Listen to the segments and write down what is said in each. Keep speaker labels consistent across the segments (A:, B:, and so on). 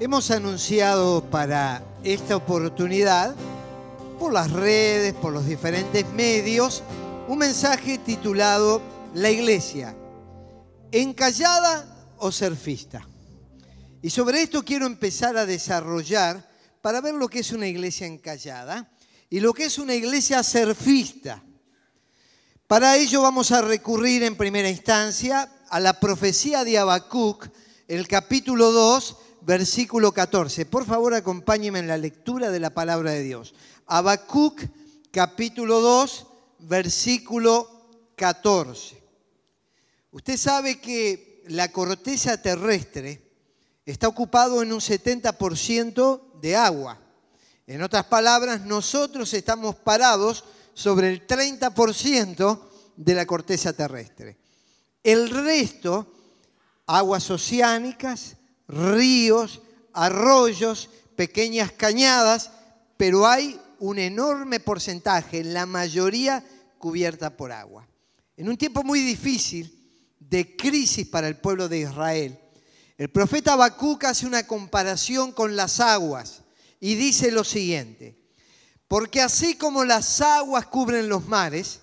A: Hemos anunciado para esta oportunidad, por las redes, por los diferentes medios, un mensaje titulado La iglesia, encallada o surfista. Y sobre esto quiero empezar a desarrollar para ver lo que es una iglesia encallada y lo que es una iglesia surfista. Para ello vamos a recurrir en primera instancia a la profecía de Habacuc, el capítulo 2, versículo 14. Por favor, acompáñenme en la lectura de la palabra de Dios. Habacuc, capítulo 2, versículo 14. Usted sabe que la corteza terrestre está ocupado en un 70% de agua. En otras palabras, nosotros estamos parados sobre el 30% de la corteza terrestre. El resto, aguas oceánicas, ríos, arroyos, pequeñas cañadas, pero hay un enorme porcentaje, la mayoría cubierta por agua. En un tiempo muy difícil de crisis para el pueblo de Israel, el profeta Habacuc hace una comparación con las aguas y dice lo siguiente: Porque así como las aguas cubren los mares,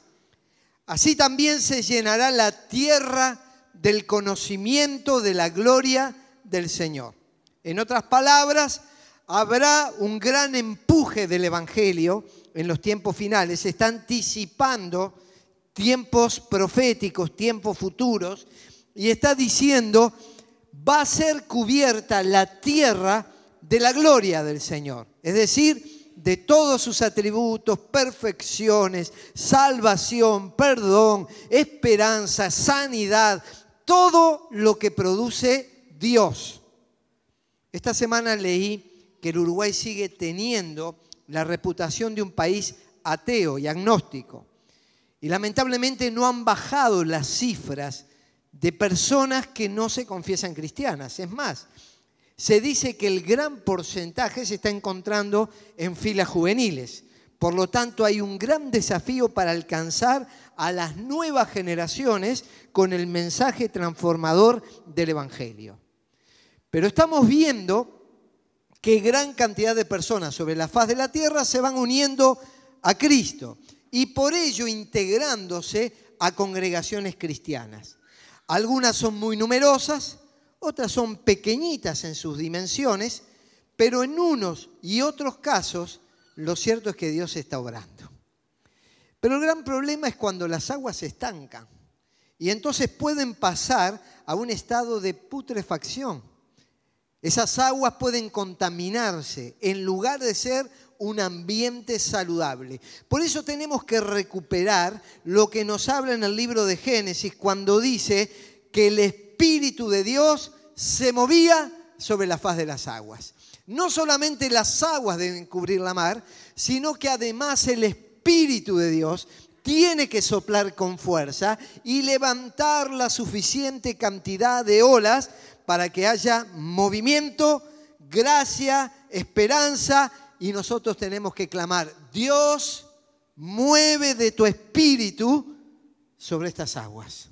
A: así también se llenará la tierra del conocimiento de la gloria del Señor. En otras palabras, habrá un gran empuje del Evangelio en los tiempos finales. Está anticipando tiempos proféticos, tiempos futuros, y está diciendo, va a ser cubierta la tierra de la gloria del Señor. Es decir, de todos sus atributos, perfecciones, salvación, perdón, esperanza, sanidad, todo lo que produce Dios. Esta semana leí que el Uruguay sigue teniendo la reputación de un país ateo y agnóstico. Y lamentablemente no han bajado las cifras de personas que no se confiesan cristianas. Es más, se dice que el gran porcentaje se está encontrando en filas juveniles. Por lo tanto, hay un gran desafío para alcanzar a las nuevas generaciones con el mensaje transformador del Evangelio. Pero estamos viendo que gran cantidad de personas sobre la faz de la tierra se van uniendo a Cristo y por ello integrándose a congregaciones cristianas. Algunas son muy numerosas, otras son pequeñitas en sus dimensiones, pero en unos y otros casos lo cierto es que Dios está obrando. Pero el gran problema es cuando las aguas se estancan y entonces pueden pasar a un estado de putrefacción esas aguas pueden contaminarse en lugar de ser un ambiente saludable. Por eso tenemos que recuperar lo que nos habla en el libro de Génesis cuando dice que el Espíritu de Dios se movía sobre la faz de las aguas. No solamente las aguas deben cubrir la mar, sino que además el Espíritu de Dios tiene que soplar con fuerza y levantar la suficiente cantidad de olas para que haya movimiento, gracia, esperanza y nosotros tenemos que clamar, Dios, mueve de tu espíritu sobre estas aguas.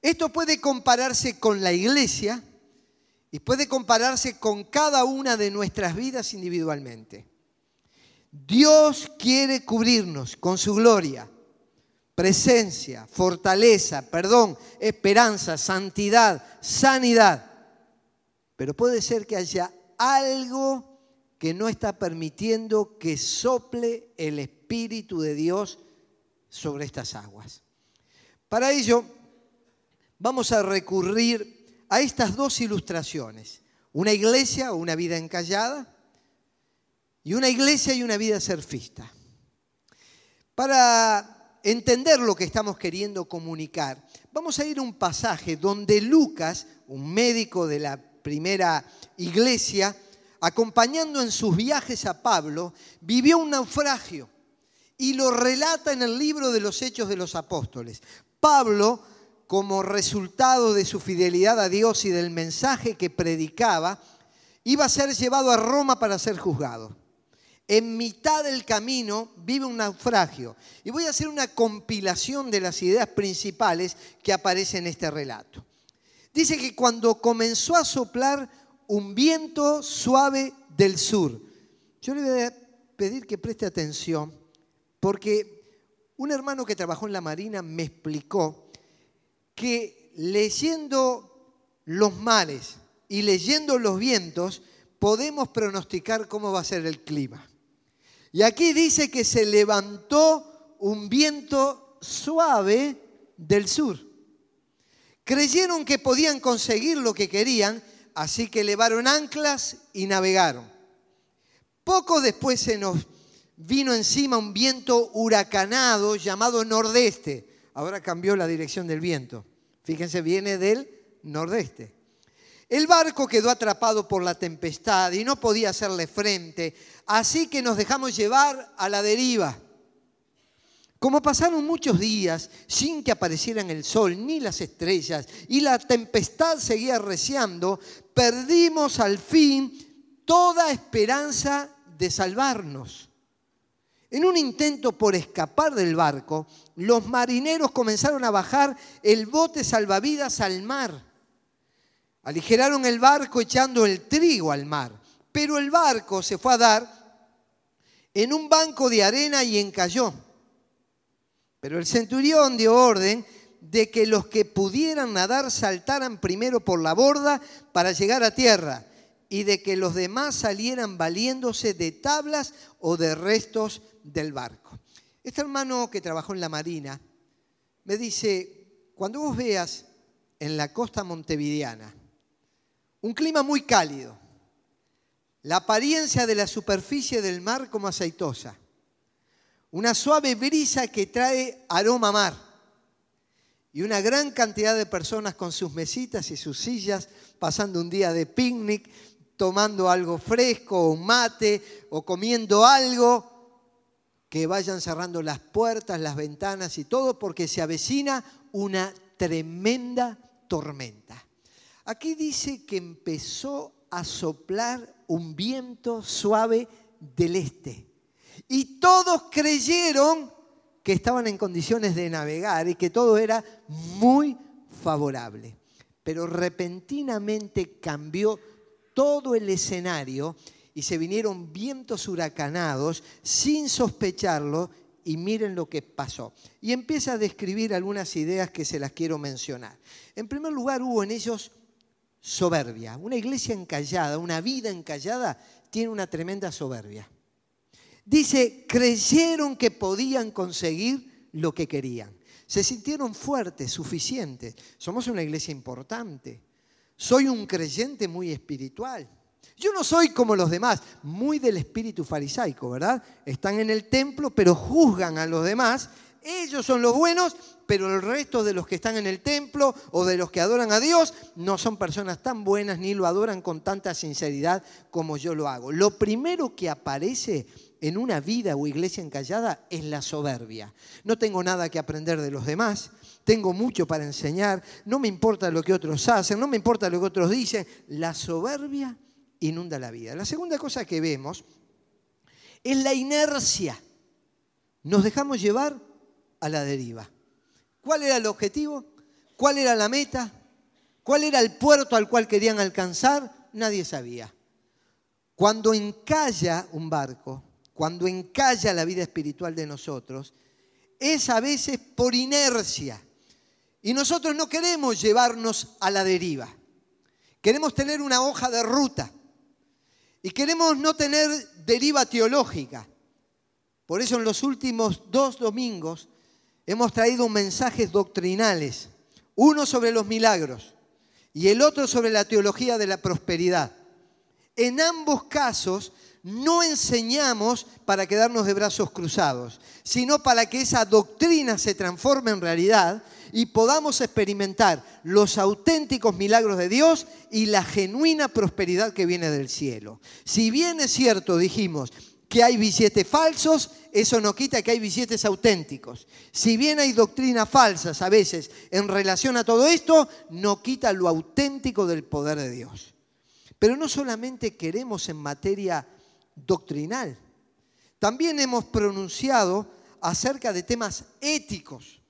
A: Esto puede compararse con la iglesia y puede compararse con cada una de nuestras vidas individualmente. Dios quiere cubrirnos con su gloria presencia, fortaleza, perdón, esperanza, santidad, sanidad. Pero puede ser que haya algo que no está permitiendo que sople el Espíritu de Dios sobre estas aguas. Para ello, vamos a recurrir a estas dos ilustraciones. Una iglesia o una vida encallada y una iglesia y una vida surfista. Para entender lo que estamos queriendo comunicar, vamos a ir a un pasaje donde Lucas, un médico de la primera iglesia, acompañando en sus viajes a Pablo, vivió un naufragio y lo relata en el libro de los Hechos de los Apóstoles. Pablo, como resultado de su fidelidad a Dios y del mensaje que predicaba, iba a ser llevado a Roma para ser juzgado en mitad del camino vive un naufragio. Y voy a hacer una compilación de las ideas principales que aparecen en este relato. Dice que cuando comenzó a soplar un viento suave del sur. Yo le voy a pedir que preste atención porque un hermano que trabajó en la Marina me explicó que leyendo los mares y leyendo los vientos podemos pronosticar cómo va a ser el clima. Y aquí dice que se levantó un viento suave del sur. Creyeron que podían conseguir lo que querían, así que elevaron anclas y navegaron. Poco después se nos vino encima un viento huracanado llamado nordeste. Ahora cambió la dirección del viento. Fíjense, viene del nordeste. El barco quedó atrapado por la tempestad y no podía hacerle frente, así que nos dejamos llevar a la deriva. Como pasaron muchos días sin que aparecieran el sol ni las estrellas y la tempestad seguía arreciando, perdimos al fin toda esperanza de salvarnos. En un intento por escapar del barco, los marineros comenzaron a bajar el bote salvavidas al mar. Aligeraron el barco echando el trigo al mar, pero el barco se fue a dar en un banco de arena y encalló. Pero el centurión dio orden de que los que pudieran nadar saltaran primero por la borda para llegar a tierra y de que los demás salieran valiéndose de tablas o de restos del barco. Este hermano que trabajó en la Marina me dice, cuando vos veas en la costa montevideana un clima muy cálido, la apariencia de la superficie del mar como aceitosa, una suave brisa que trae aroma a mar. Y una gran cantidad de personas con sus mesitas y sus sillas pasando un día de picnic, tomando algo fresco, un mate o comiendo algo, que vayan cerrando las puertas, las ventanas y todo, porque se avecina una tremenda tormenta. Aquí dice que empezó a soplar un viento suave del este. Y todos creyeron que estaban en condiciones de navegar y que todo era muy favorable. Pero repentinamente cambió todo el escenario y se vinieron vientos huracanados sin sospecharlo y miren lo que pasó. Y empieza a describir algunas ideas que se las quiero mencionar. En primer lugar, hubo en ellos soberbia. Una iglesia encallada, una vida encallada, tiene una tremenda soberbia. Dice, creyeron que podían conseguir lo que querían. Se sintieron fuertes, suficientes. Somos una iglesia importante. Soy un creyente muy espiritual. Yo no soy como los demás, muy del espíritu farisaico, ¿verdad? Están en el templo, pero juzgan a los demás. Ellos son los buenos, pero el resto de los que están en el templo o de los que adoran a Dios no son personas tan buenas ni lo adoran con tanta sinceridad como yo lo hago. Lo primero que aparece en una vida o iglesia encallada es la soberbia. No tengo nada que aprender de los demás, tengo mucho para enseñar, no me importa lo que otros hacen, no me importa lo que otros dicen. La soberbia inunda la vida. La segunda cosa que vemos es la inercia. Nos dejamos llevar a la deriva. ¿Cuál era el objetivo? ¿Cuál era la meta? ¿Cuál era el puerto al cual querían alcanzar? Nadie sabía. Cuando encalla un barco, cuando encalla la vida espiritual de nosotros, es a veces por inercia. Y nosotros no queremos llevarnos a la deriva. Queremos tener una hoja de ruta. Y queremos no tener deriva teológica. Por eso en los últimos dos domingos hemos traído mensajes doctrinales. Uno sobre los milagros y el otro sobre la teología de la prosperidad. En ambos casos no enseñamos para quedarnos de brazos cruzados, sino para que esa doctrina se transforme en realidad y podamos experimentar los auténticos milagros de Dios y la genuina prosperidad que viene del cielo. Si bien es cierto, dijimos, que hay billetes falsos, eso no quita que hay billetes auténticos. Si bien hay doctrinas falsas a veces en relación a todo esto, no quita lo auténtico del poder de Dios. Pero no solamente queremos en materia doctrinal, también hemos pronunciado acerca de temas éticos.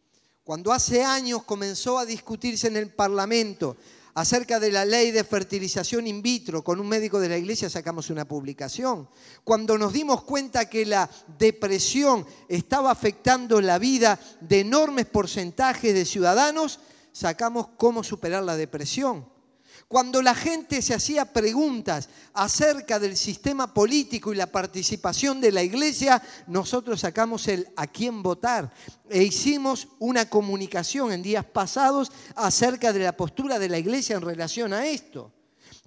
A: Cuando hace años comenzó a discutirse en el Parlamento acerca de la ley de fertilización in vitro. Con un médico de la iglesia sacamos una publicación. Cuando nos dimos cuenta que la depresión estaba afectando la vida de enormes porcentajes de ciudadanos, sacamos cómo superar la depresión. Cuando la gente se hacía preguntas acerca del sistema político y la participación de la iglesia, nosotros sacamos el a quién votar e hicimos una comunicación en días pasados acerca de la postura de la iglesia en relación a esto.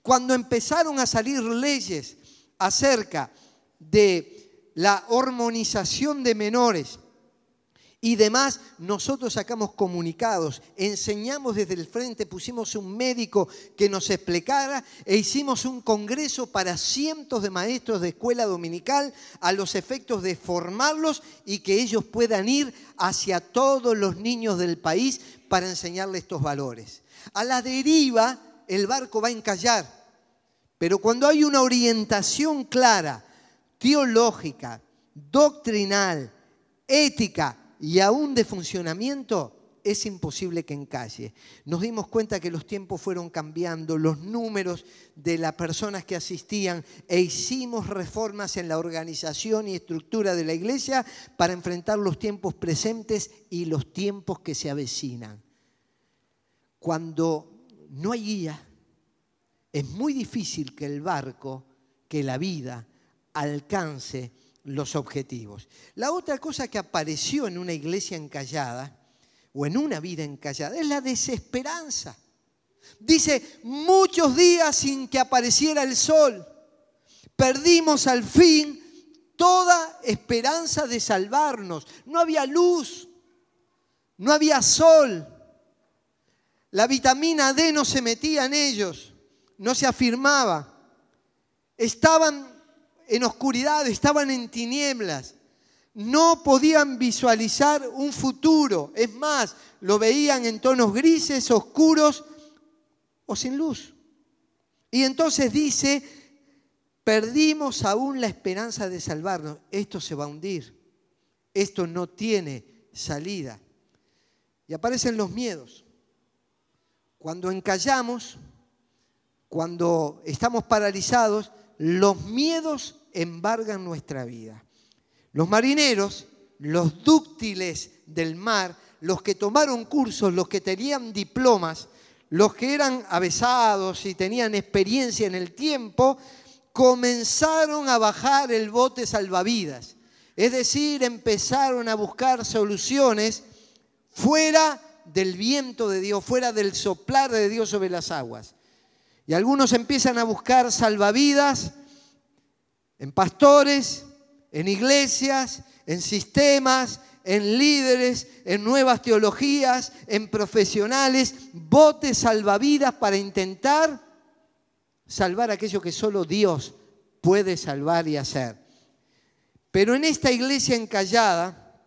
A: Cuando empezaron a salir leyes acerca de la hormonización de menores, y demás, nosotros sacamos comunicados, enseñamos desde el frente, pusimos un médico que nos explicara e hicimos un congreso para cientos de maestros de escuela dominical a los efectos de formarlos y que ellos puedan ir hacia todos los niños del país para enseñarles estos valores. A la deriva el barco va a encallar, pero cuando hay una orientación clara, teológica, doctrinal, ética, y aún de funcionamiento, es imposible que encalle. Nos dimos cuenta que los tiempos fueron cambiando, los números de las personas que asistían e hicimos reformas en la organización y estructura de la iglesia para enfrentar los tiempos presentes y los tiempos que se avecinan. Cuando no hay guía, es muy difícil que el barco, que la vida alcance los objetivos. La otra cosa que apareció en una iglesia encallada o en una vida encallada es la desesperanza. Dice, muchos días sin que apareciera el sol, perdimos al fin toda esperanza de salvarnos. No había luz, no había sol. La vitamina D no se metía en ellos, no se afirmaba. Estaban en oscuridad, estaban en tinieblas. No podían visualizar un futuro. Es más, lo veían en tonos grises, oscuros o sin luz. Y entonces dice, perdimos aún la esperanza de salvarnos. Esto se va a hundir. Esto no tiene salida. Y aparecen los miedos. Cuando encallamos, cuando estamos paralizados, los miedos embargan nuestra vida. Los marineros, los dúctiles del mar, los que tomaron cursos, los que tenían diplomas, los que eran avesados y tenían experiencia en el tiempo, comenzaron a bajar el bote salvavidas. Es decir, empezaron a buscar soluciones fuera del viento de Dios, fuera del soplar de Dios sobre las aguas. Y algunos empiezan a buscar salvavidas en pastores, en iglesias, en sistemas, en líderes, en nuevas teologías, en profesionales, botes salvavidas para intentar salvar aquello que solo Dios puede salvar y hacer. Pero en esta iglesia encallada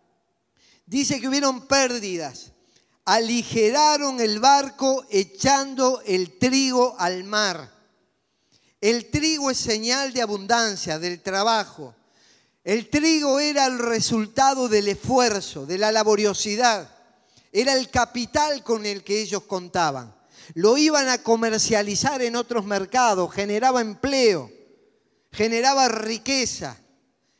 A: dice que hubieron pérdidas. Aligeraron el barco echando el trigo al mar. El trigo es señal de abundancia, del trabajo. El trigo era el resultado del esfuerzo, de la laboriosidad. Era el capital con el que ellos contaban. Lo iban a comercializar en otros mercados, generaba empleo, generaba riqueza,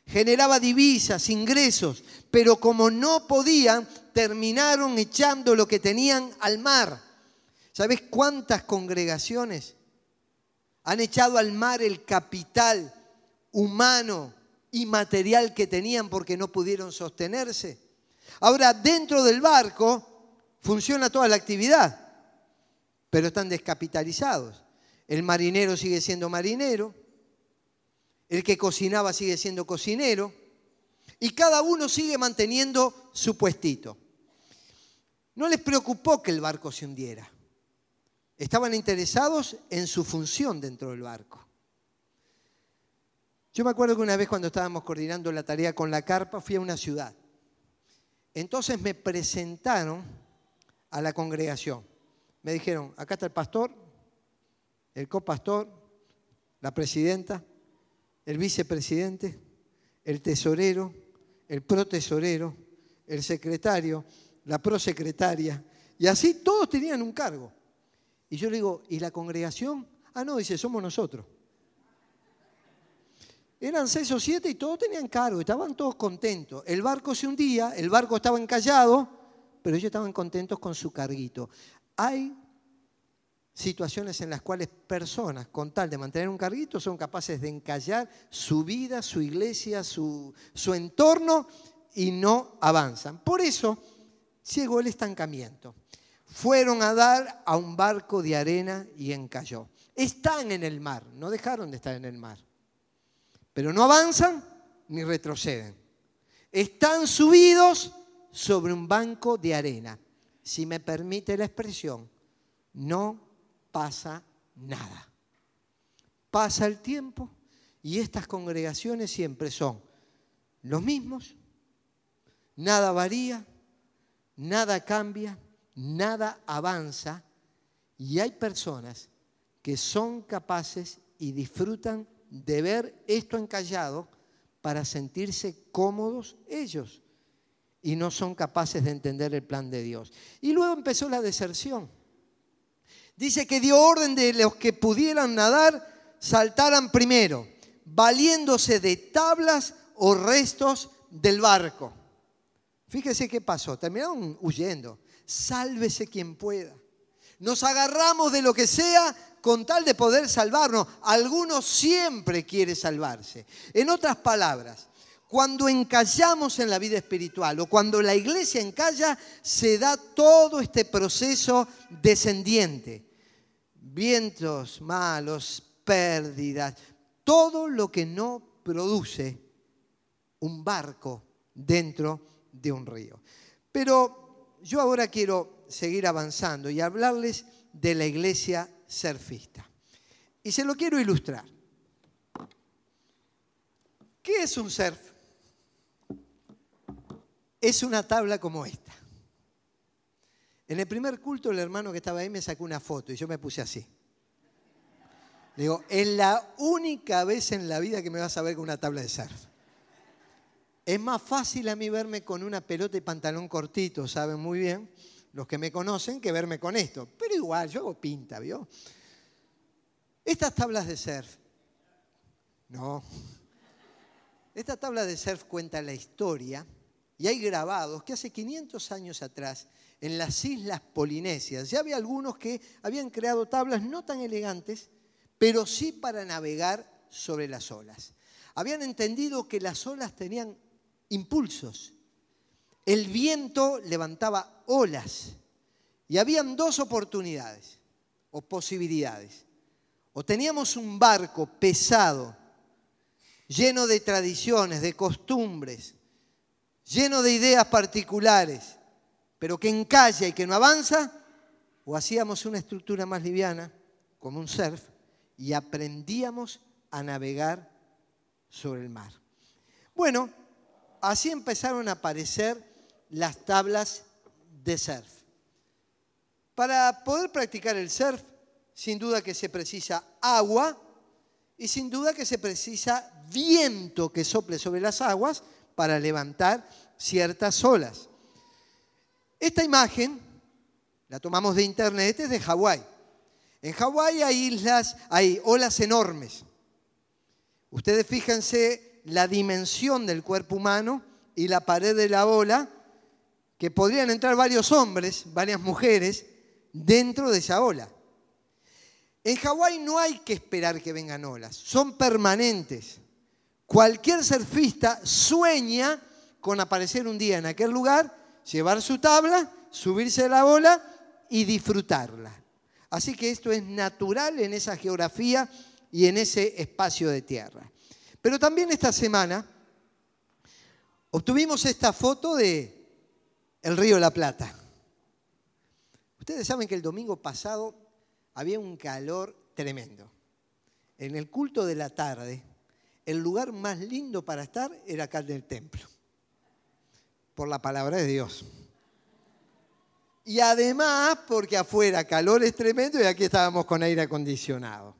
A: generaba divisas, ingresos, pero como no podían, terminaron echando lo que tenían al mar. ¿Sabes cuántas congregaciones han echado al mar el capital humano y material que tenían porque no pudieron sostenerse. Ahora, dentro del barco funciona toda la actividad, pero están descapitalizados. El marinero sigue siendo marinero, el que cocinaba sigue siendo cocinero, y cada uno sigue manteniendo su puestito. No les preocupó que el barco se hundiera. Estaban interesados en su función dentro del barco. Yo me acuerdo que una vez cuando estábamos coordinando la tarea con la carpa, fui a una ciudad. Entonces me presentaron a la congregación. Me dijeron, acá está el pastor, el copastor, la presidenta, el vicepresidente, el tesorero, el protesorero, el secretario, la prosecretaria. Y así todos tenían un cargo. Y yo le digo, ¿y la congregación? Ah, no, dice, somos nosotros. Eran seis o siete y todos tenían cargo, estaban todos contentos. El barco se hundía, el barco estaba encallado, pero ellos estaban contentos con su carguito. Hay situaciones en las cuales personas, con tal de mantener un carguito, son capaces de encallar su vida, su iglesia, su, su entorno y no avanzan. Por eso llegó el estancamiento. Fueron a dar a un barco de arena y encalló. Están en el mar, no dejaron de estar en el mar. Pero no avanzan ni retroceden. Están subidos sobre un banco de arena. Si me permite la expresión, no pasa nada. Pasa el tiempo y estas congregaciones siempre son los mismos, nada varía, nada cambia, nada avanza y hay personas que son capaces y disfrutan de ver esto encallado para sentirse cómodos ellos y no son capaces de entender el plan de Dios. Y luego empezó la deserción. Dice que dio orden de los que pudieran nadar, saltaran primero, valiéndose de tablas o restos del barco. Fíjese qué pasó, terminaron huyendo. Sálvese quien pueda. Nos agarramos de lo que sea con tal de poder salvarnos. Algunos siempre quiere salvarse. En otras palabras, cuando encallamos en la vida espiritual o cuando la iglesia encalla, se da todo este proceso descendiente. Vientos malos, pérdidas, todo lo que no produce un barco dentro de un río. Pero yo ahora quiero seguir avanzando y hablarles de la iglesia surfista. Y se lo quiero ilustrar. ¿Qué es un surf? Es una tabla como esta. En el primer culto el hermano que estaba ahí me sacó una foto y yo me puse así. Le digo, es la única vez en la vida que me vas a ver con una tabla de surf. Es más fácil a mí verme con una pelota y pantalón cortito, saben muy bien los que me conocen, que verme con esto. Pero igual, yo hago pinta, ¿vio? Estas tablas de surf, no. Esta tabla de surf cuenta la historia y hay grabados que hace 500 años atrás, en las islas polinesias, ya había algunos que habían creado tablas no tan elegantes, pero sí para navegar sobre las olas. Habían entendido que las olas tenían impulsos. El viento levantaba olas y habían dos oportunidades o posibilidades. O teníamos un barco pesado, lleno de tradiciones, de costumbres, lleno de ideas particulares, pero que encalla y que no avanza, o hacíamos una estructura más liviana, como un surf, y aprendíamos a navegar sobre el mar. Bueno, así empezaron a aparecer las tablas de surf. Para poder practicar el surf, sin duda que se precisa agua y sin duda que se precisa viento que sople sobre las aguas para levantar ciertas olas. Esta imagen la tomamos de internet, es de Hawái. En Hawái hay islas, hay olas enormes. Ustedes fíjense la dimensión del cuerpo humano y la pared de la ola, que podrían entrar varios hombres, varias mujeres, dentro de esa ola. En Hawái no hay que esperar que vengan olas, son permanentes. Cualquier surfista sueña con aparecer un día en aquel lugar, llevar su tabla, subirse a la ola y disfrutarla. Así que esto es natural en esa geografía y en ese espacio de tierra. Pero también esta semana obtuvimos esta foto de el río la Plata. Ustedes saben que el domingo pasado había un calor tremendo. En el culto de la tarde, el lugar más lindo para estar era acá en el templo, por la palabra de Dios. Y además porque afuera calor es tremendo y aquí estábamos con aire acondicionado.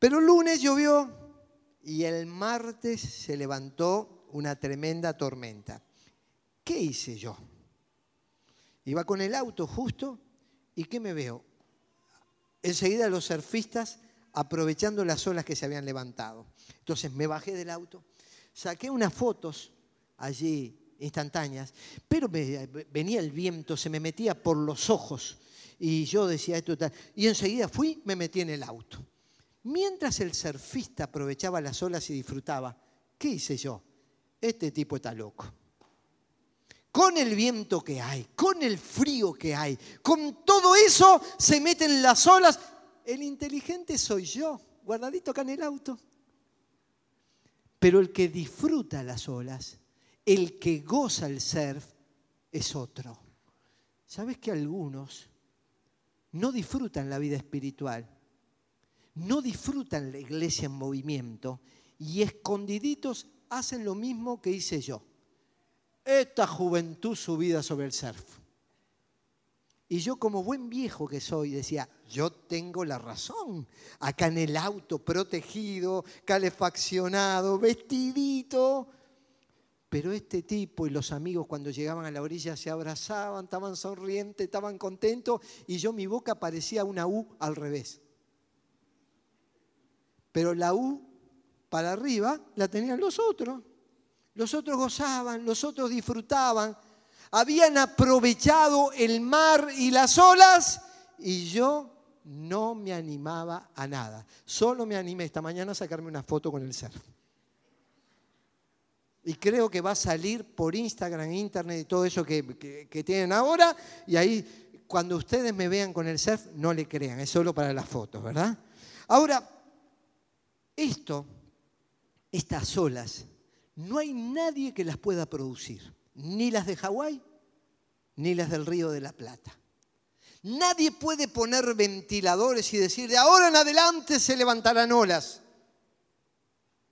A: Pero el lunes llovió y el martes se levantó una tremenda tormenta. ¿Qué hice yo? Iba con el auto justo y ¿qué me veo? enseguida los surfistas aprovechando las olas que se habían levantado. Entonces me bajé del auto, saqué unas fotos allí instantáneas, pero venía el viento, se me metía por los ojos y yo decía esto tal. Y enseguida fui, me metí en el auto. Mientras el surfista aprovechaba las olas y disfrutaba, ¿qué hice yo? Este tipo está loco. Con el viento que hay, con el frío que hay, con todo eso se meten las olas. El inteligente soy yo, guardadito acá en el auto. Pero el que disfruta las olas, el que goza el surf, es otro. ¿Sabes que algunos no disfrutan la vida espiritual? No disfrutan la iglesia en movimiento y escondiditos hacen lo mismo que hice yo. Esta juventud subida sobre el surf. Y yo como buen viejo que soy decía, yo tengo la razón. Acá en el auto, protegido, calefaccionado, vestidito. Pero este tipo y los amigos cuando llegaban a la orilla se abrazaban, estaban sonrientes, estaban contentos y yo mi boca parecía una U al revés. Pero la U para arriba la tenían los otros. Los otros gozaban, los otros disfrutaban habían aprovechado el mar y las olas y yo no me animaba a nada. Solo me animé esta mañana a sacarme una foto con el surf. Y creo que va a salir por Instagram, Internet y todo eso que, tienen ahora. Y ahí, cuando ustedes me vean con el surf, no le crean, es solo para las fotos, ¿verdad? Ahora, esto, estas olas, no hay nadie que las pueda producir ni las de Hawái, ni las del Río de la Plata. Nadie puede poner ventiladores y decir, de ahora en adelante se levantarán olas.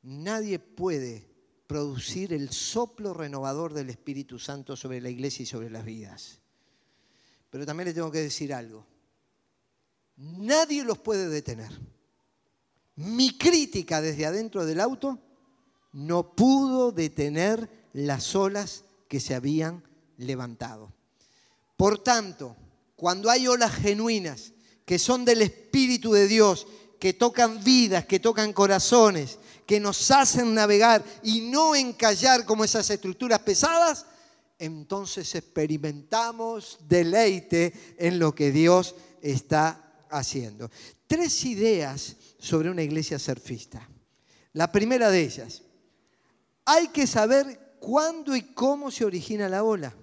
A: Nadie puede producir el soplo renovador del Espíritu Santo sobre la iglesia y sobre las vidas. Pero también le tengo que decir algo. Nadie los puede detener. Mi crítica desde adentro del auto no pudo detener las olas que se habían levantado. Por tanto, cuando hay olas genuinas que son del Espíritu de Dios, que tocan vidas, que tocan corazones, que nos hacen navegar y no encallar como esas estructuras pesadas, entonces experimentamos deleite en lo que Dios está haciendo. Tres ideas sobre una iglesia surfista. La primera de ellas, hay que saber cuándo y cómo se origina la ola.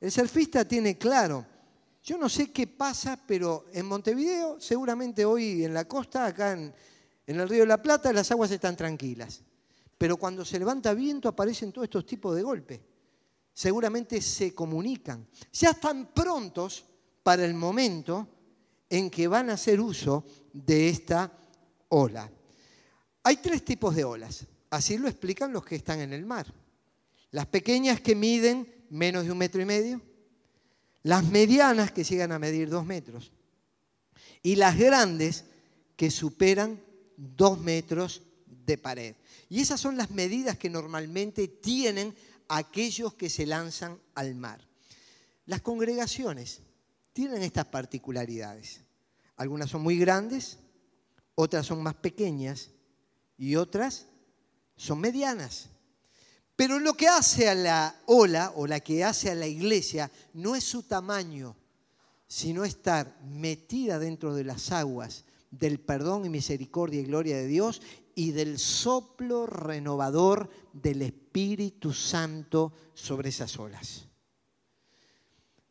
A: El surfista tiene claro, yo no sé qué pasa, pero en Montevideo, seguramente hoy en la costa, acá en, el Río de la Plata, las aguas están tranquilas. Pero cuando se levanta viento aparecen todos estos tipos de golpes. Seguramente se comunican. Ya están prontos para el momento en que van a hacer uso de esta ola. Hay tres tipos de olas. Así lo explican los que están en el mar. Las pequeñas que miden menos de un metro y medio, las medianas que llegan a medir dos metros y las grandes que superan dos metros de pared. Y esas son las medidas que normalmente tienen aquellos que se lanzan al mar. Las congregaciones tienen estas particularidades. Algunas son muy grandes, otras son más pequeñas y otras son medianas. Pero lo que hace a la ola o la que hace a la iglesia no es su tamaño, sino estar metida dentro de las aguas del perdón y misericordia y gloria de Dios y del soplo renovador del Espíritu Santo sobre esas olas.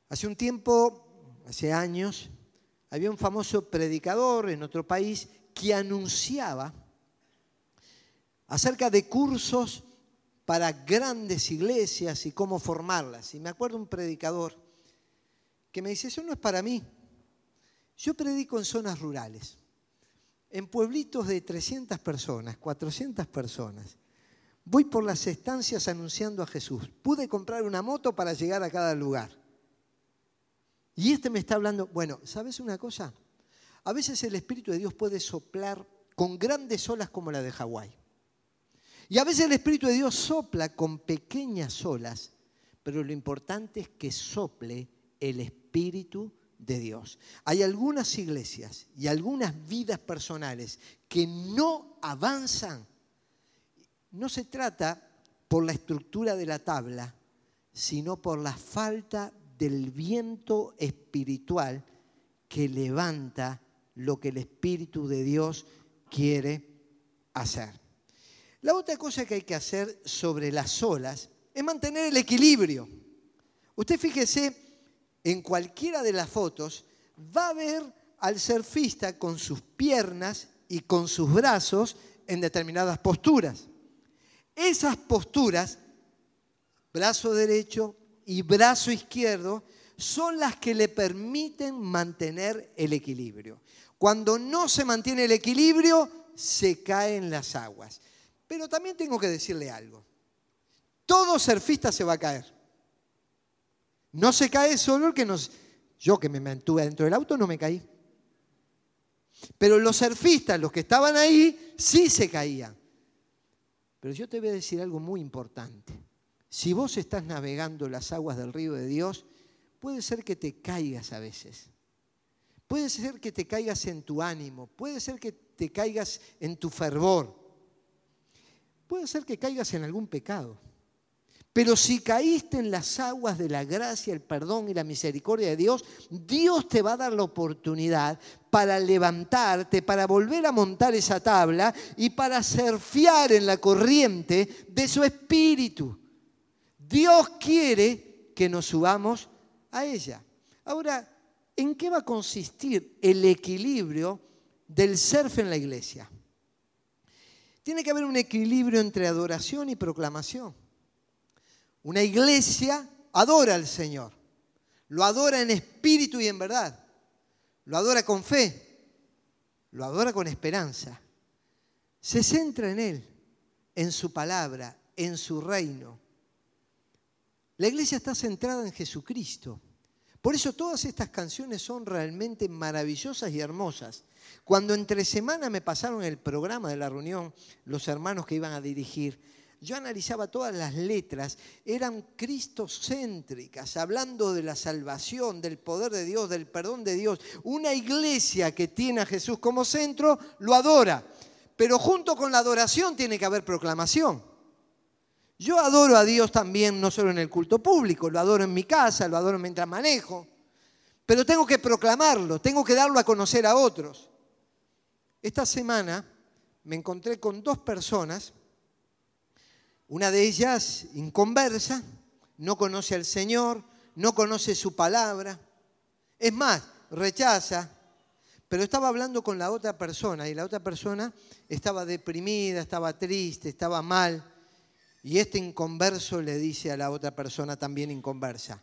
A: Hace un tiempo, hace años, había un famoso predicador en otro país que anunciaba acerca de cursos para grandes iglesias y cómo formarlas. Y me acuerdo un predicador que me dice, eso no es para mí. Yo predico en zonas rurales, en pueblitos de 300 personas, 400 personas. Voy por las estancias anunciando a Jesús. Pude comprar una moto para llegar a cada lugar. Y este me está hablando, bueno, ¿sabes una cosa? A veces el Espíritu de Dios puede soplar con grandes olas como la de Hawái. Y a veces el Espíritu de Dios sopla con pequeñas olas, pero lo importante es que sople el Espíritu de Dios. Hay algunas iglesias y algunas vidas personales que no avanzan. No se trata por la estructura de la tabla, sino por la falta del viento espiritual que levanta lo que el Espíritu de Dios quiere hacer. La otra cosa que hay que hacer sobre las olas es mantener el equilibrio. Usted fíjese, en cualquiera de las fotos va a ver al surfista con sus piernas y con sus brazos en determinadas posturas. Esas posturas, brazo derecho y brazo izquierdo, son las que le permiten mantener el equilibrio. Cuando no se mantiene el equilibrio, se caen las aguas. Pero también tengo que decirle algo. Todo surfista se va a caer. No se cae solo el que nos... Yo que me mantuve dentro del auto no me caí. Pero los surfistas, los que estaban ahí, sí se caían. Pero yo te voy a decir algo muy importante. Si vos estás navegando las aguas del río de Dios, puede ser que te caigas a veces. Puede ser que te caigas en tu ánimo, puede ser que te caigas en tu fervor, puede ser que caigas en algún pecado. Pero si caíste en las aguas de la gracia, el perdón y la misericordia de Dios, Dios te va a dar la oportunidad para levantarte, para volver a montar esa tabla y para surfear en la corriente de su espíritu. Dios quiere que nos subamos a ella. Ahora, ¿en qué va a consistir el equilibrio del surf en la iglesia? Tiene que haber un equilibrio entre adoración y proclamación. Una iglesia adora al Señor, lo adora en espíritu y en verdad, lo adora con fe, lo adora con esperanza. Se centra en Él, en su palabra, en su reino. La iglesia está centrada en Jesucristo. Por eso todas estas canciones son realmente maravillosas y hermosas. Cuando entre semana me pasaron el programa de la reunión, los hermanos que iban a dirigir, yo analizaba todas las letras, eran cristocéntricas, hablando de la salvación, del poder de Dios, del perdón de Dios. Una iglesia que tiene a Jesús como centro lo adora, pero junto con la adoración tiene que haber proclamación. Yo adoro a Dios también, no solo en el culto público, lo adoro en mi casa, lo adoro mientras manejo, pero tengo que proclamarlo, tengo que darlo a conocer a otros. Esta semana me encontré con dos personas, una de ellas inconversa, no conoce al Señor, no conoce su palabra, es más, rechaza, pero estaba hablando con la otra persona y la otra persona estaba deprimida, estaba triste, estaba mal. Y este inconverso le dice a la otra persona también inconversa,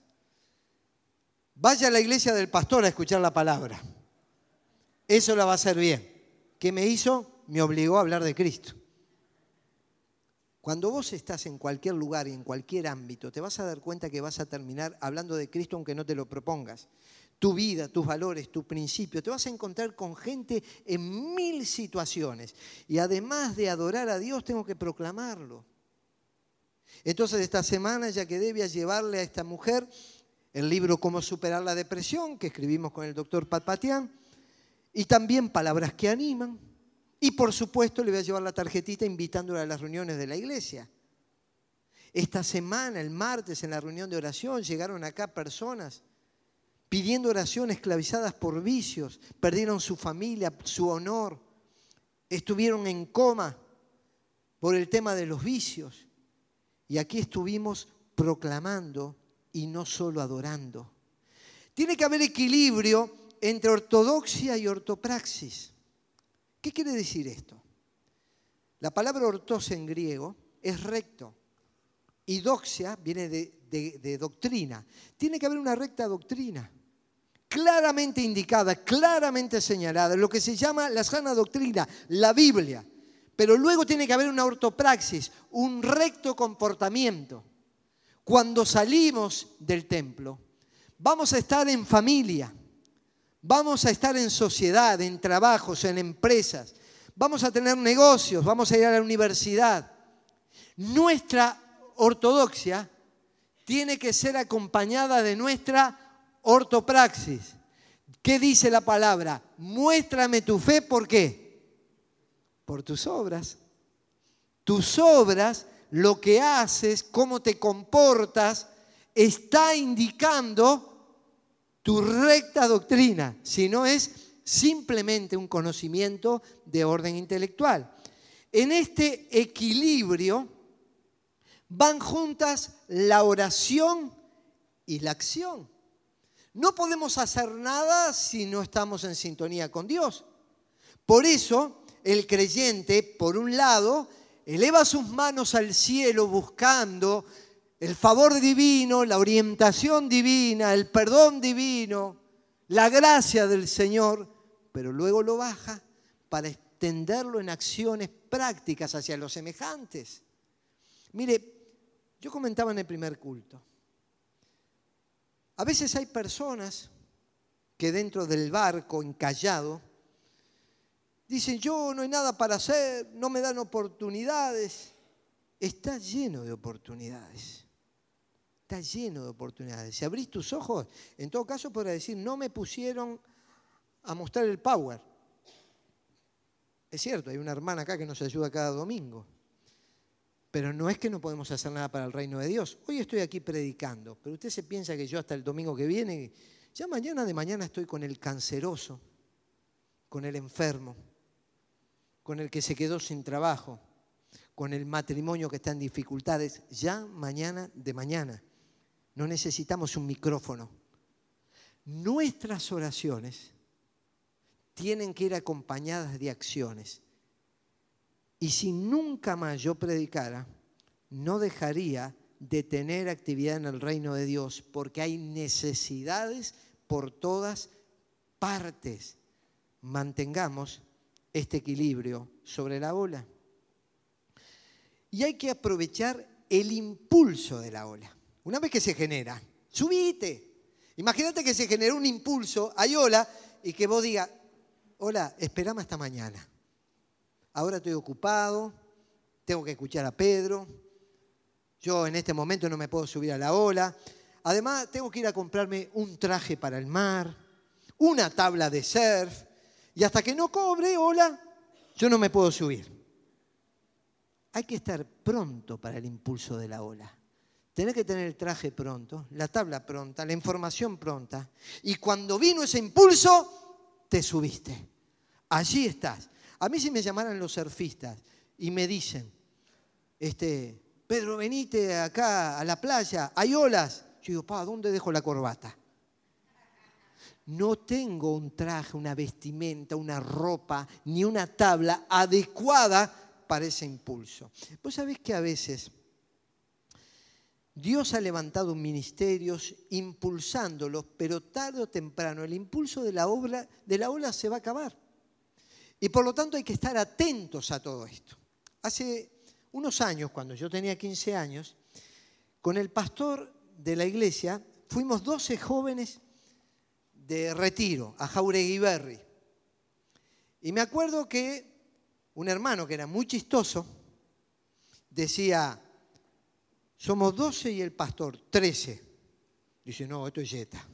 A: vaya a la iglesia del pastor a escuchar la palabra. Eso la va a hacer bien. ¿Qué me hizo? Me obligó a hablar de Cristo. Cuando vos estás en cualquier lugar y en cualquier ámbito, te vas a dar cuenta que vas a terminar hablando de Cristo aunque no te lo propongas. Tu vida, tus valores, tu principio, te vas a encontrar con gente en mil situaciones. Y además de adorar a Dios, tengo que proclamarlo. Entonces esta semana ya que debía llevarle a esta mujer el libro Cómo superar la depresión, que escribimos con el doctor Pat Patian, y también palabras que animan. Y por supuesto le voy a llevar la tarjetita invitándola a las reuniones de la iglesia. Esta semana, el martes, en la reunión de oración, llegaron acá personas pidiendo oración esclavizadas por vicios, perdieron su familia, su honor, estuvieron en coma por el tema de los vicios. Y aquí estuvimos proclamando y no solo adorando. Tiene que haber equilibrio entre ortodoxia y ortopraxis. ¿Qué quiere decir esto? La palabra ortos en griego es recto y doxia viene de, de doctrina. Tiene que haber una recta doctrina claramente indicada, claramente señalada, lo que se llama la sana doctrina, la Biblia. Pero luego tiene que haber una ortopraxis, un recto comportamiento. Cuando salimos del templo, vamos a estar en familia, vamos a estar en sociedad, en trabajos, en empresas, vamos a tener negocios, vamos a ir a la universidad. Nuestra ortodoxia tiene que ser acompañada de nuestra ortopraxis. ¿Qué dice la palabra? Muéstrame tu fe, ¿por qué? Por tus obras. Tus obras, lo que haces, cómo te comportas, está indicando tu recta doctrina, si no es simplemente un conocimiento de orden intelectual. En este equilibrio van juntas la oración y la acción. No podemos hacer nada si no estamos en sintonía con Dios. Por eso el creyente, por un lado, eleva sus manos al cielo buscando el favor divino, la orientación divina, el perdón divino, la gracia del Señor, pero luego lo baja para extenderlo en acciones prácticas hacia los semejantes. Mire, yo comentaba en el primer culto, a veces hay personas que dentro del barco encallado dicen, yo no hay nada para hacer, no me dan oportunidades. Está lleno de oportunidades. Está lleno de oportunidades. Si abrís tus ojos, en todo caso podrás decir, no me pusieron a mostrar el power. Es cierto, hay una hermana acá que nos ayuda cada domingo. Pero no es que no podemos hacer nada para el reino de Dios. Hoy estoy aquí predicando, pero usted se piensa que yo hasta el domingo que viene, ya mañana de mañana estoy con el canceroso, con el enfermo, con el que se quedó sin trabajo, con el matrimonio que está en dificultades, ya mañana de mañana. No necesitamos un micrófono. Nuestras oraciones tienen que ir acompañadas de acciones. Y si nunca más yo predicara, no dejaría de tener actividad en el reino de Dios, porque hay necesidades por todas partes. Mantengamos este equilibrio sobre la ola. Y hay que aprovechar el impulso de la ola. Una vez que se genera, subite. Imagínate que se generó un impulso, hay ola, y que vos digas, hola, esperame hasta mañana ahora estoy ocupado, tengo que escuchar a Pedro, yo en este momento no me puedo subir a la ola, además tengo que ir a comprarme un traje para el mar, una tabla de surf, y hasta que no cobre ola, yo no me puedo subir. Hay que estar pronto para el impulso de la ola. Tenés que tener el traje pronto, la tabla pronta, la información pronta. Y cuando vino ese impulso, te subiste. Allí estás. A mí si me llamaran los surfistas y me dicen, este, Pedro, venite acá a la playa, hay olas. Yo digo, pa, ¿dónde dejo la corbata? No tengo un traje, una vestimenta, una ropa, ni una tabla adecuada para ese impulso. Vos sabés que a veces Dios ha levantado ministerios impulsándolos, pero tarde o temprano el impulso de la, obra, de la ola se va a acabar. Y por lo tanto hay que estar atentos a todo esto. Hace unos años, cuando yo tenía 15 años, con el pastor de la iglesia fuimos 12 jóvenes de retiro a Jauregui Berry. Y me acuerdo que un hermano que era muy chistoso decía, somos 12 y el pastor 13. Dice, no, esto es yeta.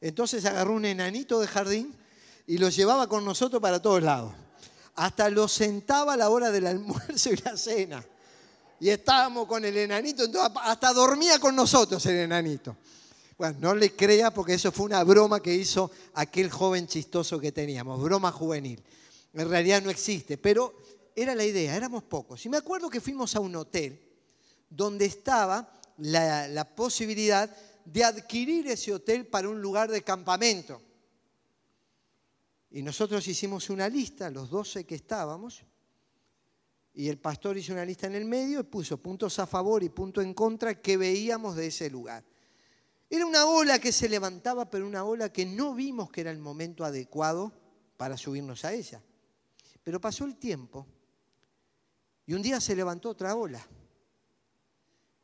A: Entonces agarró un enanito de jardín y los llevaba con nosotros para todos lados. Hasta los sentaba a la hora del almuerzo y la cena. Y estábamos con el enanito, hasta dormía con nosotros el enanito. Bueno, no le crea porque eso fue una broma que hizo aquel joven chistoso que teníamos, broma juvenil. En realidad no existe, pero era la idea, éramos pocos. Y me acuerdo que fuimos a un hotel donde estaba la, la posibilidad de adquirir ese hotel para un lugar de campamento. Y nosotros hicimos una lista, los 12 que estábamos, y el pastor hizo una lista en el medio y puso puntos a favor y puntos en contra que veíamos de ese lugar. Era una ola que se levantaba, pero una ola que no vimos que era el momento adecuado para subirnos a ella. Pero pasó el tiempo y un día se levantó otra ola.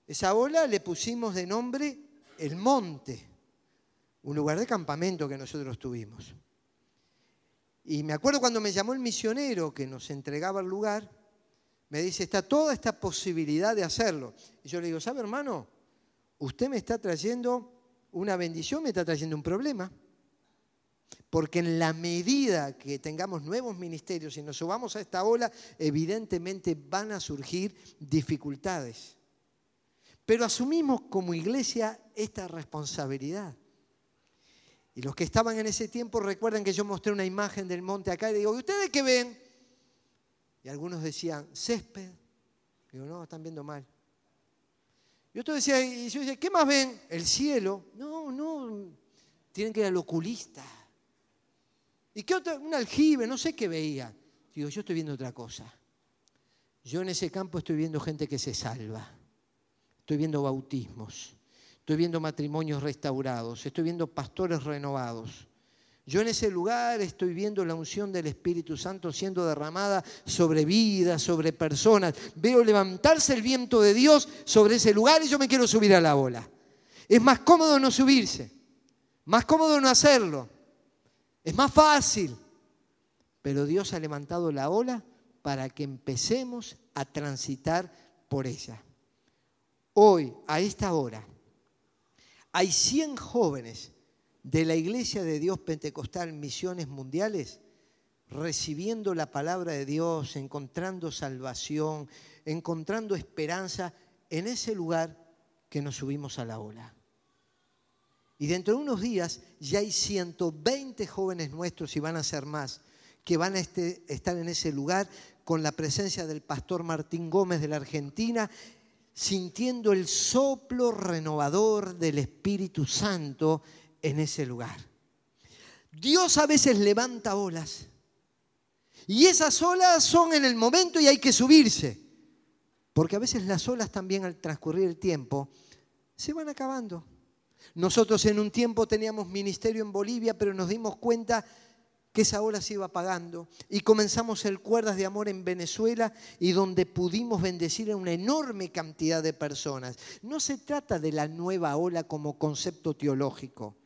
A: Esa ola le pusimos de nombre el monte, un lugar de campamento que nosotros tuvimos. Y me acuerdo cuando me llamó el misionero que nos entregaba el lugar, me dice, está toda esta posibilidad de hacerlo. Y yo le digo, ¿sabe hermano? Usted me está trayendo una bendición, me está trayendo un problema. Porque en la medida que tengamos nuevos ministerios y nos subamos a esta ola, evidentemente van a surgir dificultades. Pero asumimos como iglesia esta responsabilidad. Y los que estaban en ese tiempo recuerdan que yo mostré una imagen del monte acá y digo, ¿y ustedes qué ven? Y algunos decían, césped. Digo, no, están viendo mal. Y otros decían, y yo decía, ¿qué más ven? El cielo. No, no, tienen que ir al oculista. ¿Y qué otra? Un aljibe, no sé qué veía. Digo, yo estoy viendo otra cosa. Yo en ese campo estoy viendo gente que se salva. Estoy viendo bautismos. Estoy viendo matrimonios restaurados, estoy viendo pastores renovados. Yo en ese lugar estoy viendo la unción del Espíritu Santo siendo derramada sobre vidas, sobre personas. Veo levantarse el viento de Dios sobre ese lugar y yo me quiero subir a la ola. Es más cómodo no subirse, más cómodo no hacerlo. Es más fácil. Pero Dios ha levantado la ola para que empecemos a transitar por ella. Hoy, a esta hora, hay 100 jóvenes de la Iglesia de Dios Pentecostal Misiones Mundiales recibiendo la palabra de Dios, encontrando salvación, encontrando esperanza en ese lugar que nos subimos a la ola. Y dentro de unos días ya hay 120 jóvenes nuestros y van a ser más que van a este, estar en ese lugar con la presencia del pastor Martín Gómez de la Argentina sintiendo el soplo renovador del Espíritu Santo en ese lugar. Dios a veces levanta olas y esas olas son en el momento y hay que subirse, porque a veces las olas también al transcurrir el tiempo se van acabando. Nosotros en un tiempo teníamos ministerio en Bolivia, pero nos dimos cuenta que esa ola se iba apagando y comenzamos el Cuerdas de Amor en Venezuela y donde pudimos bendecir a una enorme cantidad de personas. No se trata de la nueva ola como concepto teológico,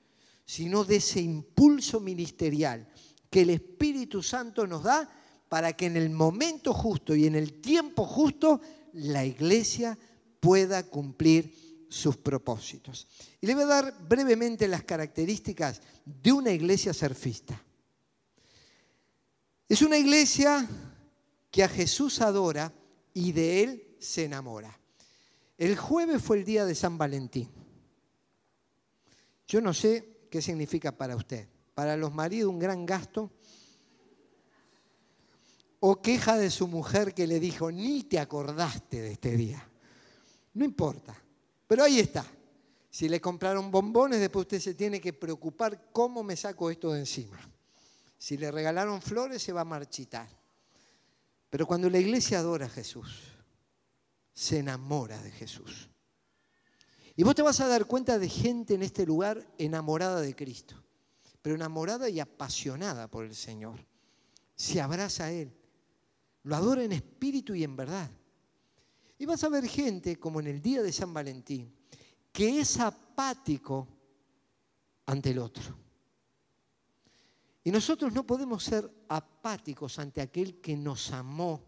A: sino de ese impulso ministerial que el Espíritu Santo nos da para que en el momento justo y en el tiempo justo la iglesia pueda cumplir sus propósitos. Y le voy a dar brevemente las características de una iglesia surfista. Es una iglesia que a Jesús adora y de él se enamora. El jueves fue el día de San Valentín. Yo no sé qué significa para usted. Para los maridos un gran gasto. O queja de su mujer que le dijo, ni te acordaste de este día. No importa. Pero ahí está. Si le compraron bombones, después usted se tiene que preocupar cómo me saco esto de encima. Si le regalaron flores, se va a marchitar. Pero cuando la iglesia adora a Jesús, se enamora de Jesús. Y vos te vas a dar cuenta de gente en este lugar enamorada de Cristo, pero enamorada y apasionada por el Señor. Se abraza a Él, lo adora en espíritu y en verdad. Y vas a ver gente, como en el día de San Valentín, que es apático ante el otro. Y nosotros no podemos ser apáticos ante aquel que nos amó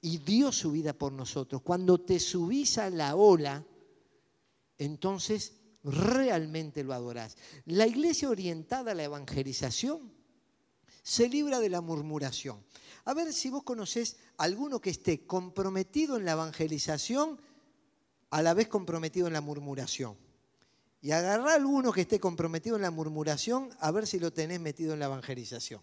A: y dio su vida por nosotros. Cuando te subís a la ola, entonces realmente lo adorás. La iglesia orientada a la evangelización se libra de la murmuración. A ver si vos conocés alguno que esté comprometido en la evangelización, a la vez comprometido en la murmuración y agarrar alguno que esté comprometido en la murmuración a ver si lo tenés metido en la evangelización.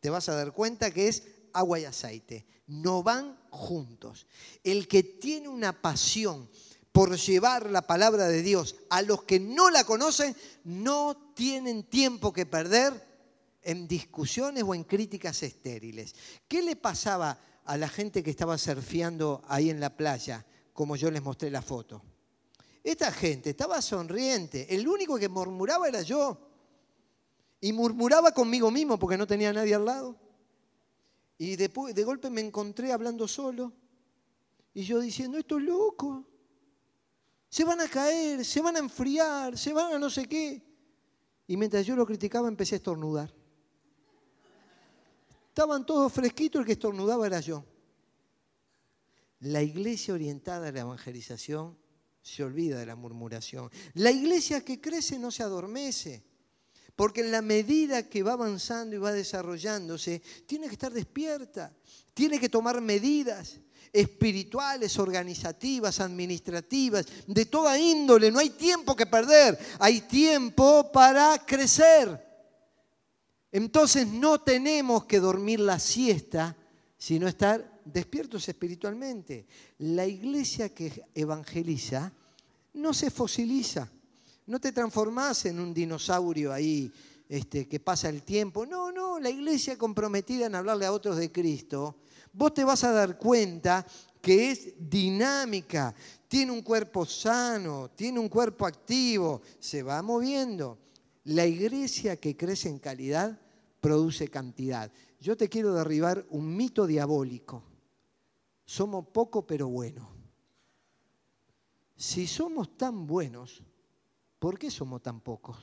A: Te vas a dar cuenta que es agua y aceite. No van juntos. El que tiene una pasión por llevar la palabra de Dios a los que no la conocen, no tienen tiempo que perder en discusiones o en críticas estériles. ¿Qué le pasaba a la gente que estaba surfeando ahí en la playa, como yo les mostré la foto? Esta gente estaba sonriente. El único que murmuraba era yo. Y murmuraba conmigo mismo porque no tenía nadie al lado. Y después, de golpe me encontré hablando solo. Y yo diciendo, esto es loco. Se van a caer, se van a enfriar, se van a no sé qué. Y mientras yo lo criticaba empecé a estornudar. Estaban todos fresquitos, el que estornudaba era yo. La iglesia orientada a la evangelización se olvida de la murmuración. La iglesia que crece no se adormece. Porque en la medida que va avanzando y va desarrollándose, tiene que estar despierta, tiene que tomar medidas espirituales, organizativas, administrativas, de toda índole. No hay tiempo que perder, hay tiempo para crecer. Entonces no tenemos que dormir la siesta, sino estar despiertos espiritualmente. La iglesia que evangeliza no se fosiliza. No te transformás en un dinosaurio ahí este, que pasa el tiempo. No, no, la iglesia comprometida en hablarle a otros de Cristo, vos te vas a dar cuenta que es dinámica, tiene un cuerpo sano, tiene un cuerpo activo, se va moviendo. La iglesia que crece en calidad produce cantidad. Yo te quiero derribar un mito diabólico. Somos poco pero buenos. Si somos tan buenos, ¿Por qué somos tan pocos?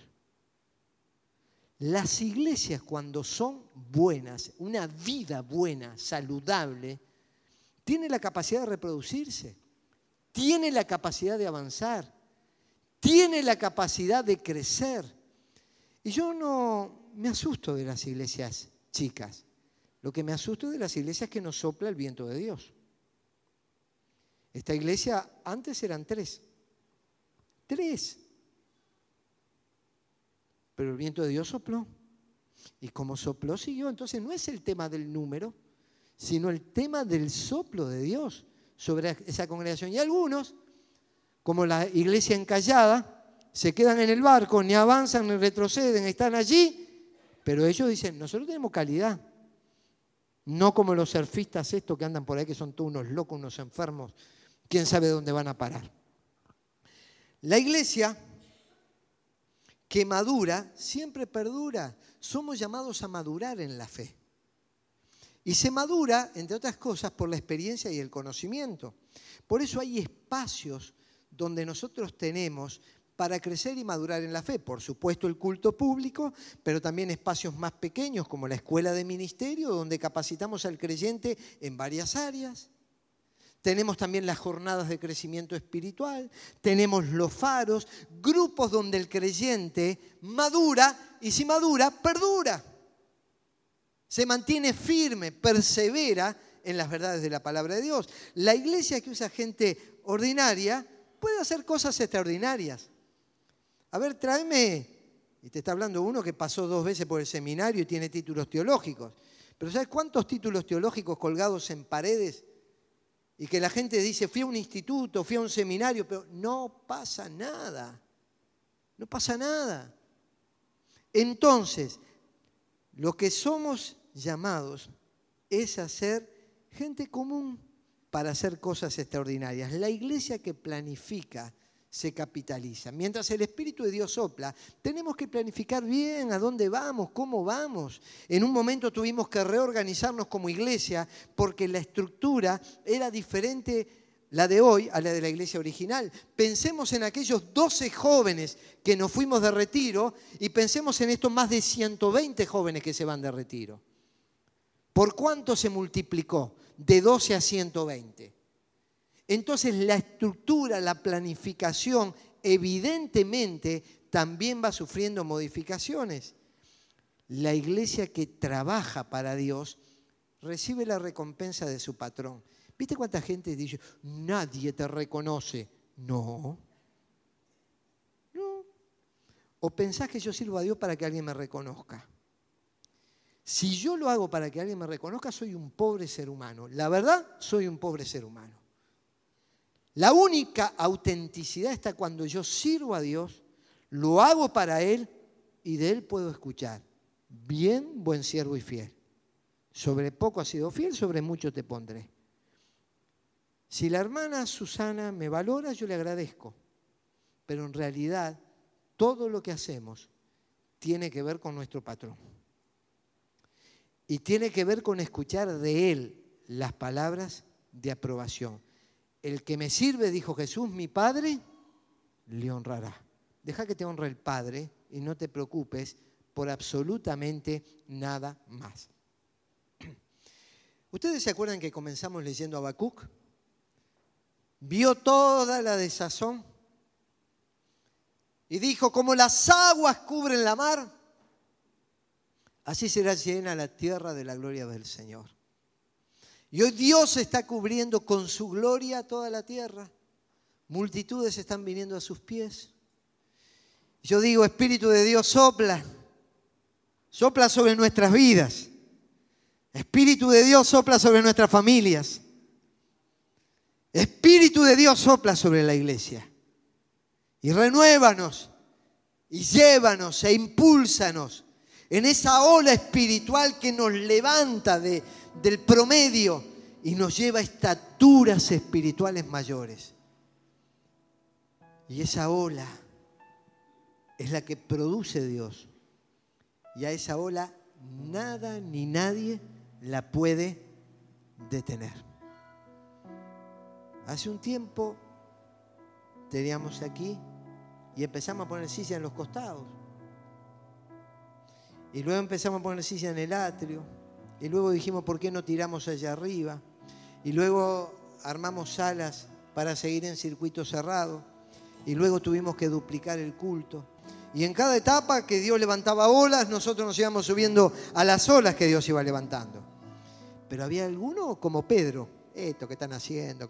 A: Las iglesias cuando son buenas, una vida buena, saludable, tiene la capacidad de reproducirse, tiene la capacidad de avanzar, tiene la capacidad de crecer. Y yo no me asusto de las iglesias chicas. Lo que me asusto de las iglesias es que nos sopla el viento de Dios. Esta iglesia antes eran tres. Tres. Pero el viento de Dios sopló. Y como sopló, siguió. Entonces no es el tema del número, sino el tema del soplo de Dios sobre esa congregación. Y algunos, como la iglesia encallada, se quedan en el barco, ni avanzan ni retroceden, están allí, pero ellos dicen, nosotros tenemos calidad. No como los surfistas estos que andan por ahí, que son todos unos locos, unos enfermos, quién sabe dónde van a parar. La iglesia que madura siempre perdura. Somos llamados a madurar en la fe. Y se madura, entre otras cosas, por la experiencia y el conocimiento. Por eso hay espacios donde nosotros tenemos para crecer y madurar en la fe. Por supuesto el culto público, pero también espacios más pequeños como la escuela de ministerio, donde capacitamos al creyente en varias áreas. Tenemos también las jornadas de crecimiento espiritual, tenemos los faros, grupos donde el creyente madura y si madura, perdura. Se mantiene firme, persevera en las verdades de la palabra de Dios. La iglesia que usa gente ordinaria puede hacer cosas extraordinarias. A ver, tráeme, y te está hablando uno que pasó dos veces por el seminario y tiene títulos teológicos. Pero ¿sabes cuántos títulos teológicos colgados en paredes y que la gente dice, fui a un instituto, fui a un seminario, pero no pasa nada. No pasa nada. Entonces, lo que somos llamados es a ser gente común para hacer cosas extraordinarias. La iglesia que planifica se capitaliza. Mientras el Espíritu de Dios sopla, tenemos que planificar bien a dónde vamos, cómo vamos. En un momento tuvimos que reorganizarnos como iglesia porque la estructura era diferente la de hoy a la de la iglesia original. Pensemos en aquellos 12 jóvenes que nos fuimos de retiro y pensemos en estos más de 120 jóvenes que se van de retiro. ¿Por cuánto se multiplicó? De 12 a 120. Entonces la estructura, la planificación, evidentemente también va sufriendo modificaciones. La iglesia que trabaja para Dios recibe la recompensa de su patrón. ¿Viste cuánta gente dice, nadie te reconoce? No. No. O pensás que yo sirvo a Dios para que alguien me reconozca. Si yo lo hago para que alguien me reconozca, soy un pobre ser humano. La verdad, soy un pobre ser humano. La única autenticidad está cuando yo sirvo a Dios, lo hago para Él y de Él puedo escuchar. Bien, buen siervo y fiel. Sobre poco has sido fiel, sobre mucho te pondré. Si la hermana Susana me valora, yo le agradezco. Pero en realidad, todo lo que hacemos tiene que ver con nuestro patrón. Y tiene que ver con escuchar de Él las palabras de aprobación. El que me sirve, dijo Jesús, mi Padre, le honrará. Deja que te honre el Padre y no te preocupes por absolutamente nada más. ¿Ustedes se acuerdan que comenzamos leyendo Habacuc? Vio toda la desazón y dijo, como las aguas cubren la mar, Así será llena la tierra de la gloria del Señor. Y hoy Dios está cubriendo con su gloria toda la tierra. Multitudes están viniendo a sus pies. Yo digo, Espíritu de Dios, sopla. Sopla sobre nuestras vidas. Espíritu de Dios sopla sobre nuestras familias. Espíritu de Dios sopla sobre la iglesia. Y renuévanos y llévanos e impúlsanos en esa ola espiritual que nos levanta de, del promedio y nos lleva a estaturas espirituales mayores. Y esa ola es la que produce Dios. Y a esa ola nada ni nadie la puede detener. Hace un tiempo teníamos aquí y empezamos a poner silla en los costados. Y luego empezamos a poner silla en el atrio. Y luego dijimos, ¿por qué no tiramos allá arriba? Y luego armamos salas para seguir en circuito cerrado. Y luego tuvimos que duplicar el culto. Y en cada etapa que Dios levantaba olas, nosotros nos íbamos subiendo a las olas que Dios iba levantando. Pero había algunos como Pedro, esto que están haciendo.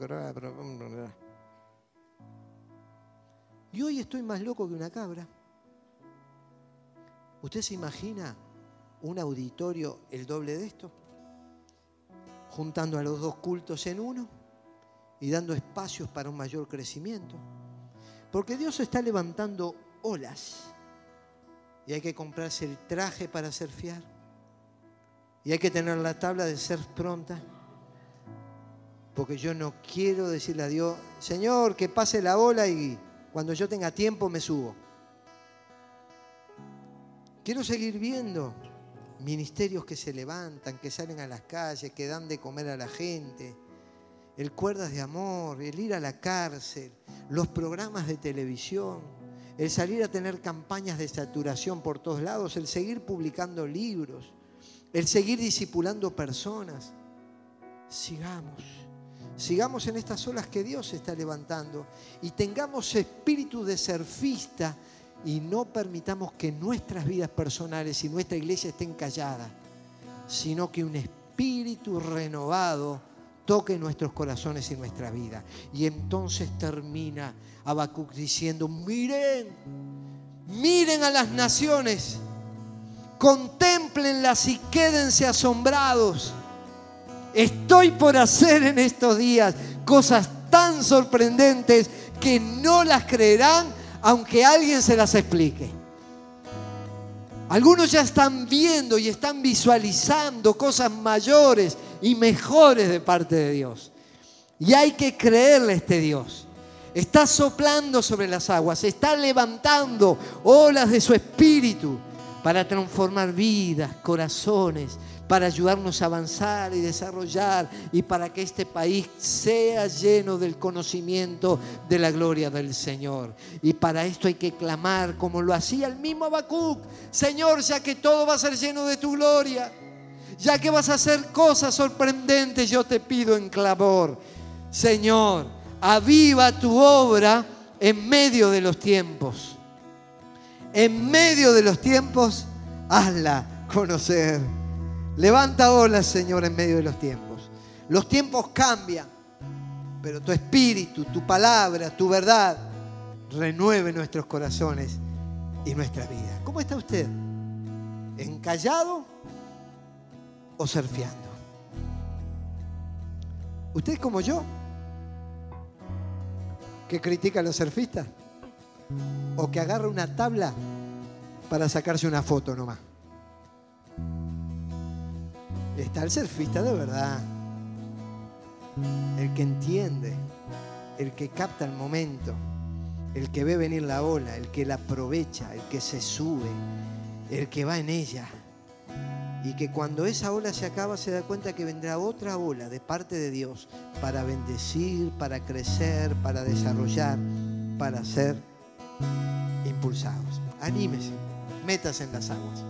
A: Y hoy estoy más loco que una cabra. ¿Usted se imagina un auditorio el doble de esto? Juntando a los dos cultos en uno y dando espacios para un mayor crecimiento. Porque Dios está levantando olas y hay que comprarse el traje para surfear y hay que tener la tabla de ser pronta. Porque yo no quiero decirle a Dios, Señor, que pase la ola y cuando yo tenga tiempo me subo. Quiero seguir viendo ministerios que se levantan, que salen a las calles, que dan de comer a la gente, el cuerdas de amor, el ir a la cárcel, los programas de televisión, el salir a tener campañas de saturación por todos lados, el seguir publicando libros, el seguir discipulando personas. Sigamos, sigamos en estas olas que Dios está levantando y tengamos espíritu de surfista y no permitamos que nuestras vidas personales y nuestra iglesia estén calladas, sino que un espíritu renovado toque nuestros corazones y nuestra vida. Y entonces termina Habacuc diciendo, miren, miren a las naciones, contemplenlas y quédense asombrados. Estoy por hacer en estos días cosas tan sorprendentes que no las creerán aunque alguien se las explique. Algunos ya están viendo y están visualizando cosas mayores y mejores de parte de Dios. Y hay que creerle a este Dios. Está soplando sobre las aguas, está levantando olas de su espíritu para transformar vidas, corazones, para ayudarnos a avanzar y desarrollar y para que este país sea lleno del conocimiento de la gloria del Señor. Y para esto hay que clamar como lo hacía el mismo Habacuc, Señor, ya que todo va a ser lleno de tu gloria, ya que vas a hacer cosas sorprendentes, yo te pido en clamor, Señor, aviva tu obra en medio de los tiempos. En medio de los tiempos, hazla conocer. Levanta olas, Señor, en medio de los tiempos. Los tiempos cambian, pero tu espíritu, tu palabra, tu verdad renueve nuestros corazones y nuestra vida. ¿Cómo está usted? ¿Encallado o surfeando? ¿Usted como yo? ¿Que critica a los surfistas? ¿O que agarra una tabla para sacarse una foto nomás? Está el surfista de verdad. El que entiende, el que capta el momento, el que ve venir la ola, el que la aprovecha, el que se sube, el que va en ella. Y que cuando esa ola se acaba se da cuenta que vendrá otra ola de parte de Dios para bendecir, para crecer, para desarrollar, para ser impulsados. Anímese, metas en las aguas.